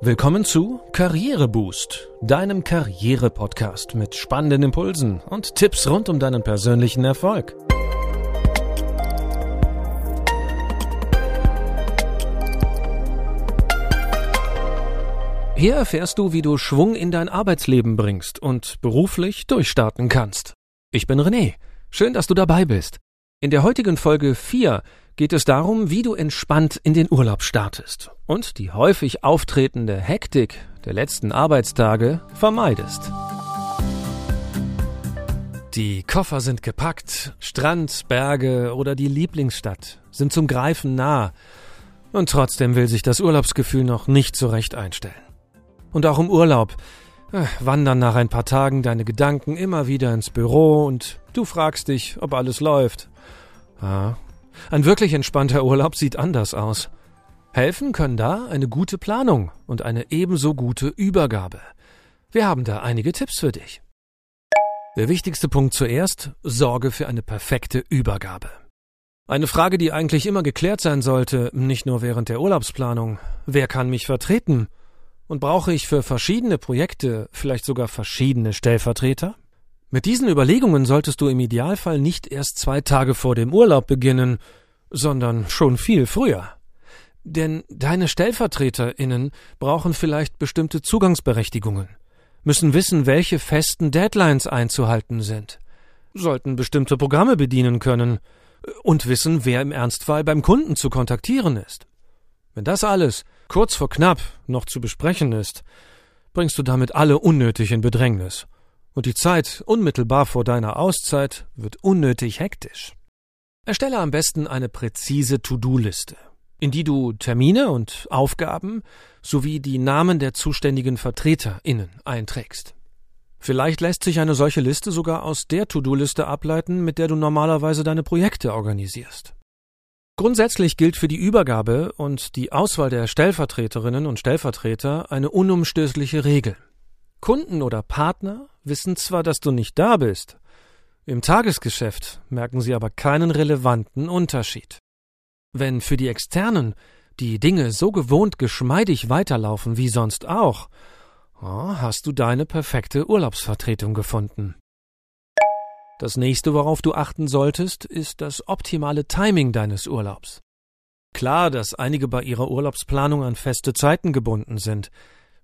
Willkommen zu Karriereboost, deinem Karriere-Podcast mit spannenden Impulsen und Tipps rund um deinen persönlichen Erfolg. Hier erfährst du, wie du Schwung in dein Arbeitsleben bringst und beruflich durchstarten kannst. Ich bin René. Schön, dass du dabei bist. In der heutigen Folge 4 geht es darum, wie du entspannt in den Urlaub startest und die häufig auftretende Hektik der letzten Arbeitstage vermeidest. Die Koffer sind gepackt, Strand, Berge oder die Lieblingsstadt sind zum Greifen nah, und trotzdem will sich das Urlaubsgefühl noch nicht so recht einstellen. Und auch im Urlaub äh, wandern nach ein paar Tagen deine Gedanken immer wieder ins Büro und du fragst dich, ob alles läuft. Ah, ein wirklich entspannter Urlaub sieht anders aus. Helfen können da eine gute Planung und eine ebenso gute Übergabe. Wir haben da einige Tipps für dich. Der wichtigste Punkt zuerst, sorge für eine perfekte Übergabe. Eine Frage, die eigentlich immer geklärt sein sollte, nicht nur während der Urlaubsplanung. Wer kann mich vertreten? Und brauche ich für verschiedene Projekte vielleicht sogar verschiedene Stellvertreter? Mit diesen Überlegungen solltest du im Idealfall nicht erst zwei Tage vor dem Urlaub beginnen, sondern schon viel früher. Denn deine Stellvertreterinnen brauchen vielleicht bestimmte Zugangsberechtigungen, müssen wissen, welche festen Deadlines einzuhalten sind, sollten bestimmte Programme bedienen können und wissen, wer im Ernstfall beim Kunden zu kontaktieren ist. Wenn das alles kurz vor knapp noch zu besprechen ist, bringst du damit alle unnötig in Bedrängnis und die Zeit unmittelbar vor deiner Auszeit wird unnötig hektisch. Erstelle am besten eine präzise To-Do-Liste, in die du Termine und Aufgaben sowie die Namen der zuständigen VertreterInnen einträgst. Vielleicht lässt sich eine solche Liste sogar aus der To-Do-Liste ableiten, mit der du normalerweise deine Projekte organisierst. Grundsätzlich gilt für die Übergabe und die Auswahl der Stellvertreterinnen und Stellvertreter eine unumstößliche Regel. Kunden oder Partner wissen zwar, dass du nicht da bist, im Tagesgeschäft merken sie aber keinen relevanten Unterschied. Wenn für die Externen die Dinge so gewohnt geschmeidig weiterlaufen wie sonst auch, oh, hast du deine perfekte Urlaubsvertretung gefunden. Das nächste, worauf du achten solltest, ist das optimale Timing deines Urlaubs. Klar, dass einige bei ihrer Urlaubsplanung an feste Zeiten gebunden sind,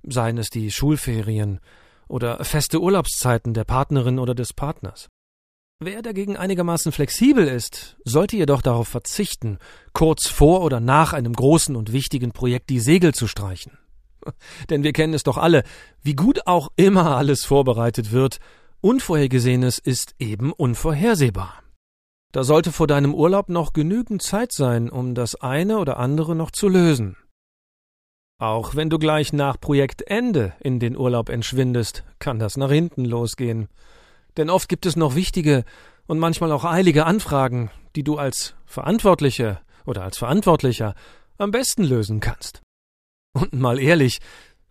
seien es die Schulferien oder feste Urlaubszeiten der Partnerin oder des Partners. Wer dagegen einigermaßen flexibel ist, sollte jedoch darauf verzichten, kurz vor oder nach einem großen und wichtigen Projekt die Segel zu streichen. Denn wir kennen es doch alle, wie gut auch immer alles vorbereitet wird, Unvorhergesehenes ist eben unvorhersehbar. Da sollte vor deinem Urlaub noch genügend Zeit sein, um das eine oder andere noch zu lösen. Auch wenn du gleich nach Projektende in den Urlaub entschwindest, kann das nach hinten losgehen. Denn oft gibt es noch wichtige und manchmal auch eilige Anfragen, die du als Verantwortliche oder als Verantwortlicher am besten lösen kannst. Und mal ehrlich,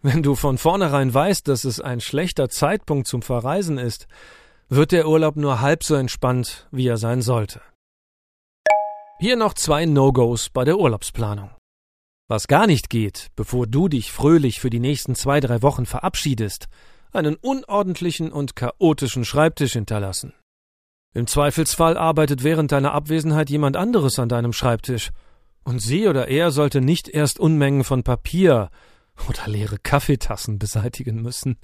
wenn du von vornherein weißt, dass es ein schlechter Zeitpunkt zum Verreisen ist, wird der Urlaub nur halb so entspannt, wie er sein sollte. Hier noch zwei No-Gos bei der Urlaubsplanung. Was gar nicht geht, bevor du dich fröhlich für die nächsten zwei, drei Wochen verabschiedest, einen unordentlichen und chaotischen Schreibtisch hinterlassen. Im Zweifelsfall arbeitet während deiner Abwesenheit jemand anderes an deinem Schreibtisch, und sie oder er sollte nicht erst Unmengen von Papier oder leere Kaffeetassen beseitigen müssen.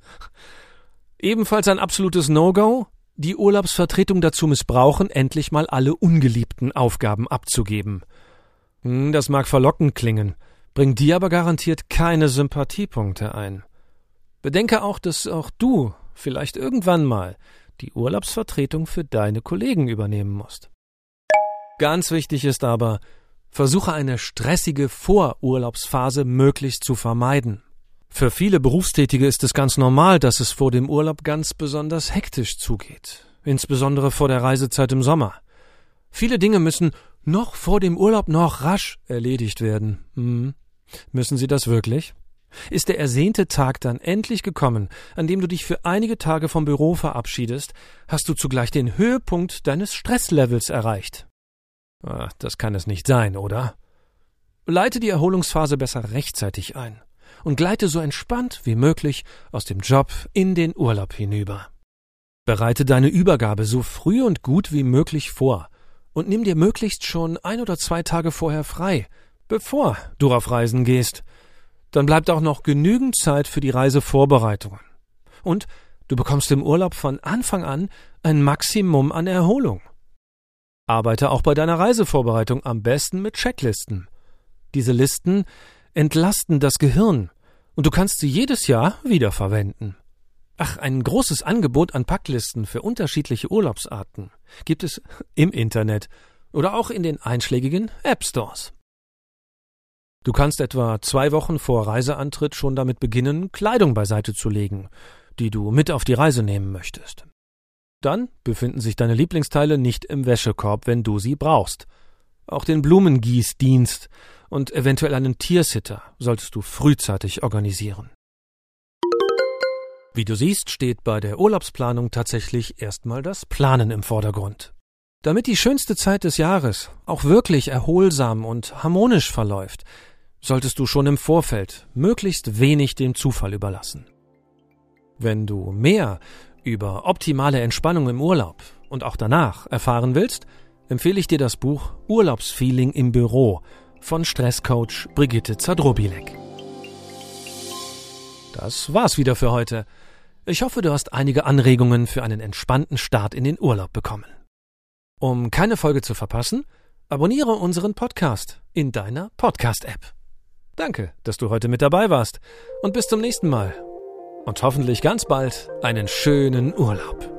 Ebenfalls ein absolutes No-Go, die Urlaubsvertretung dazu missbrauchen, endlich mal alle ungeliebten Aufgaben abzugeben. Hm, das mag verlockend klingen, bringt dir aber garantiert keine Sympathiepunkte ein. Bedenke auch, dass auch du vielleicht irgendwann mal die Urlaubsvertretung für deine Kollegen übernehmen musst. Ganz wichtig ist aber, versuche eine stressige Vorurlaubsphase möglichst zu vermeiden. Für viele Berufstätige ist es ganz normal, dass es vor dem Urlaub ganz besonders hektisch zugeht, insbesondere vor der Reisezeit im Sommer. Viele Dinge müssen noch vor dem Urlaub noch rasch erledigt werden. Hm. Müssen sie das wirklich? Ist der ersehnte Tag dann endlich gekommen, an dem du dich für einige Tage vom Büro verabschiedest, hast du zugleich den Höhepunkt deines Stresslevels erreicht. Ach, das kann es nicht sein, oder? Leite die Erholungsphase besser rechtzeitig ein. und gleite so entspannt wie möglich aus dem Job in den Urlaub hinüber. Bereite deine Übergabe so früh und gut wie möglich vor und nimm dir möglichst schon ein oder zwei Tage vorher frei, bevor du auf Reisen gehst. Dann bleibt auch noch genügend Zeit für die Reisevorbereitungen. Und du bekommst im Urlaub von Anfang an ein Maximum an Erholung. Arbeite auch bei deiner Reisevorbereitung am besten mit Checklisten. Diese Listen entlasten das Gehirn und du kannst sie jedes Jahr wiederverwenden. Ach, ein großes Angebot an Packlisten für unterschiedliche Urlaubsarten gibt es im Internet oder auch in den einschlägigen App Stores. Du kannst etwa zwei Wochen vor Reiseantritt schon damit beginnen, Kleidung beiseite zu legen, die du mit auf die Reise nehmen möchtest. Dann befinden sich deine Lieblingsteile nicht im Wäschekorb, wenn du sie brauchst. Auch den Blumengießdienst und eventuell einen Tiersitter solltest du frühzeitig organisieren. Wie du siehst, steht bei der Urlaubsplanung tatsächlich erstmal das Planen im Vordergrund. Damit die schönste Zeit des Jahres auch wirklich erholsam und harmonisch verläuft, solltest du schon im Vorfeld möglichst wenig dem Zufall überlassen. Wenn du mehr über optimale Entspannung im Urlaub und auch danach erfahren willst, empfehle ich dir das Buch Urlaubsfeeling im Büro von Stresscoach Brigitte Zadrobilek. Das war's wieder für heute. Ich hoffe, du hast einige Anregungen für einen entspannten Start in den Urlaub bekommen. Um keine Folge zu verpassen, abonniere unseren Podcast in deiner Podcast-App. Danke, dass du heute mit dabei warst und bis zum nächsten Mal und hoffentlich ganz bald einen schönen Urlaub.